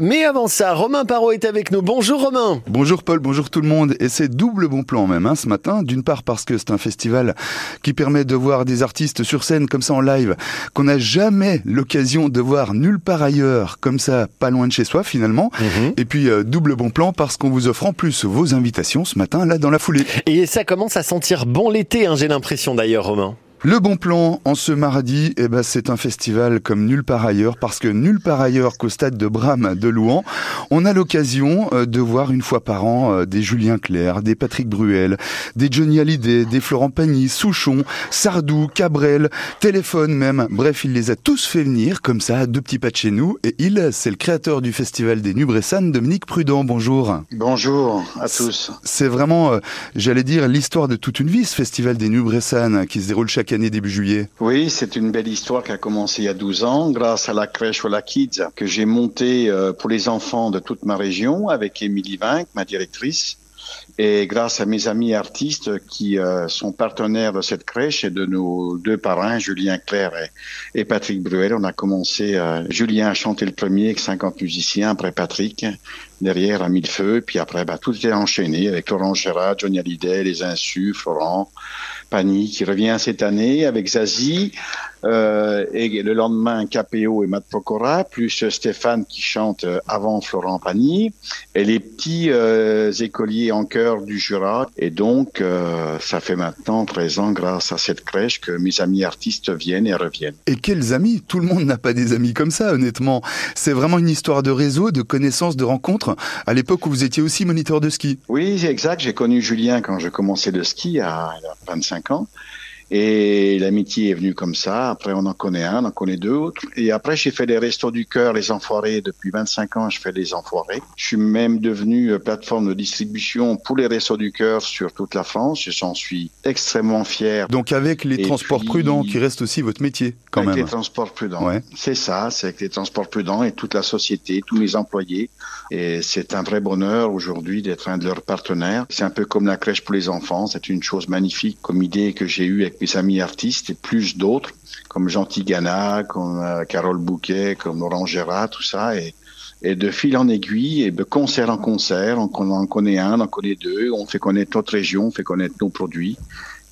Mais avant ça, Romain Parot est avec nous. Bonjour Romain. Bonjour Paul, bonjour tout le monde. Et c'est double bon plan même hein, ce matin. D'une part parce que c'est un festival qui permet de voir des artistes sur scène comme ça en live, qu'on n'a jamais l'occasion de voir nulle part ailleurs, comme ça, pas loin de chez soi finalement. Mhm. Et puis euh, double bon plan parce qu'on vous offre en plus vos invitations ce matin là dans la foulée. Et ça commence à sentir bon l'été, hein, j'ai l'impression d'ailleurs Romain. Le bon plan en ce mardi, eh ben, c'est un festival comme nulle part ailleurs, parce que nulle part ailleurs qu'au stade de Bram de Louan, on a l'occasion euh, de voir une fois par an euh, des Julien Clerc, des Patrick Bruel, des Johnny Hallyday, des Florent Pagny, Souchon, Sardou, Cabrel, Téléphone même. Bref, il les a tous fait venir comme ça, à deux petits pas de chez nous. Et il, c'est le créateur du festival des Nubressanes, Dominique Prudent. Bonjour. Bonjour à tous. C'est vraiment, euh, j'allais dire, l'histoire de toute une vie, ce festival des Nubressanes qui se déroule chaque Oui, c'est une belle histoire qui a commencé il y a 12 ans grâce à la crèche Ola Kids que j'ai montée euh, pour les enfants de toute ma région avec Émilie Vinck, ma directrice. Et grâce à mes amis artistes qui euh, sont partenaires de cette crèche et de nos deux parrains, Julien et, et Patrick Bruel, on a commencé, euh, Julien a chanté le premier avec 50 musiciens, après Patrick, derrière à mille feux, puis après bah, tout est enchaîné avec Laurent Gérard, Johnny Hallyday, Les Insus, Florent, Pani qui revient cette année avec Zazie, euh, et le lendemain KPO et Matt Pokora, plus Stéphane qui chante euh, avant Florent Pagny, et les petits euh, écoliers en chœur du Jura. Et donc, ça fait maintenant 13 ans, grâce à cette crèche, que mes amis artistes viennent et reviennent. Et quels amis? Tout le monde n'a pas des amis comme ça, honnêtement. C'est vraiment une histoire de réseau, de connaissances, de rencontres. À l'époque où vous étiez aussi moniteur de ski. Oui, exact. J'ai connu Julien quand je commençais le ski à, à 25 ans. Et l'amitié est venue comme ça. Après, on en connaît un, on en connaît deux autres. Et après, j'ai fait les restos du cœur, les enfoirés. Depuis 25 ans, je fais les enfoirés. Je suis même devenu euh, plateforme de distribution pour les restos du cœur sur toute la France. J'en suis extrêmement fier. Donc avec les Et transports puis- prudents, qui reste aussi votre métier, quand avec même. les transports prudents. Ouais. C'est ça, c'est avec les transports prudents et toute la société, tous les employés. Et c'est un vrai bonheur aujourd'hui d'être un de leurs partenaires. C'est un peu comme la crèche pour les enfants. C'est une chose magnifique comme idée que j'ai eue avec mes amis artistes et plus d'autres, comme Jean Tigana, comme euh, Carole Bouquet, comme Laurent Gérard, tout ça. Et, de fil en aiguille, et de concert en concert, on, on en connaît un, on en connaît deux, on fait connaître notre région, on fait connaître nos produits.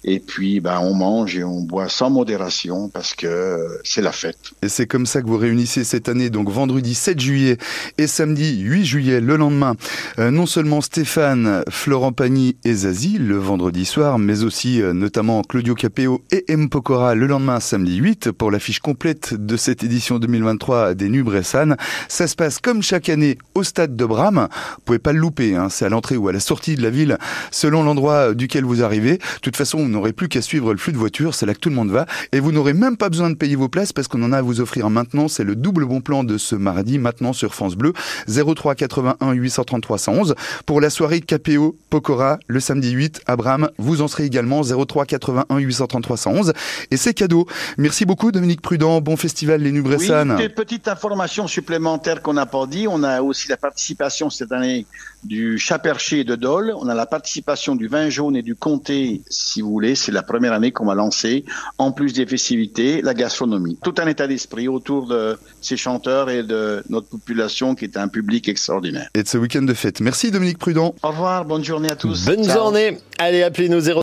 Et puis, ben, on mange et on boit sans modération parce que euh, c'est la fête. Et c'est comme ça que vous réunissez cette année, donc vendredi 7 juillet et samedi 8 juillet, le lendemain, euh, non seulement Stéphane, Florent Pagny et Zazie le vendredi soir, mais aussi euh, notamment Claudio Capeo et M. Pokora le lendemain samedi 8 pour l'affiche complète de cette édition 2023 des Nubressanes. Ça se passe comme chaque année au stade de Bram. Vous pouvez pas le louper, hein, c'est à l'entrée ou à la sortie de la ville selon l'endroit duquel vous arrivez. De toute façon, n'aurez plus qu'à suivre le flux de voitures, c'est là que tout le monde va. Et vous n'aurez même pas besoin de payer vos places parce qu'on en a à vous offrir maintenant. C'est le double bon plan de ce mardi, maintenant sur France Bleu. 03 81 833 111. Pour la soirée KPO Pokora, le samedi 8, Abraham, vous en serez également 03 81 833 111. Et c'est cadeau. Merci beaucoup Dominique Prudent. Bon festival Les Nubressanes. Oui, une petite information supplémentaire qu'on n'a pas dit. On a aussi la participation cette année du Chaperché de Dole. On a la participation du vin jaune et du comté, si vous voulez. C'est la première année qu'on va lancer, en plus des festivités, la gastronomie. Tout un état d'esprit autour de ces chanteurs et de notre population qui est un public extraordinaire. Et de ce week-end de fête. Merci Dominique Prudent. Au revoir, bonne journée à tous. Bonne Ciao. journée. Allez, appelez-nous 0